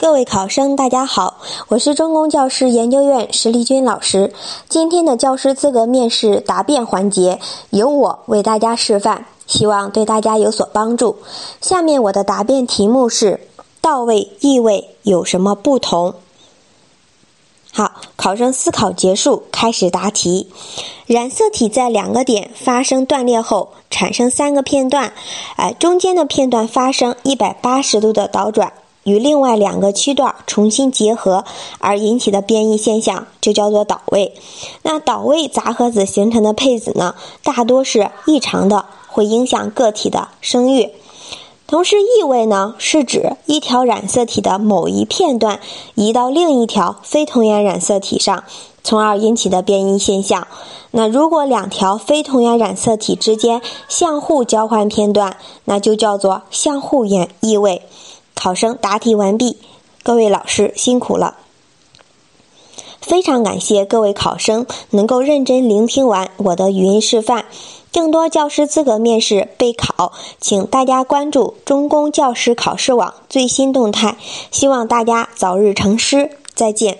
各位考生，大家好，我是中公教师研究院石丽君老师。今天的教师资格面试答辩环节，由我为大家示范，希望对大家有所帮助。下面我的答辩题目是：到位、易位有什么不同？好，考生思考结束，开始答题。染色体在两个点发生断裂后，产生三个片段，哎，中间的片段发生一百八十度的倒转。与另外两个区段重新结合而引起的变异现象，就叫做倒位。那倒位杂合子形成的配子呢，大多是异常的，会影响个体的声誉。同时，异位呢，是指一条染色体的某一片段移到另一条非同源染色体上，从而引起的变异现象。那如果两条非同源染色体之间相互交换片段，那就叫做相互异异位。考生答题完毕，各位老师辛苦了。非常感谢各位考生能够认真聆听完我的语音示范。更多教师资格面试备考，请大家关注中公教师考试网最新动态。希望大家早日成师，再见。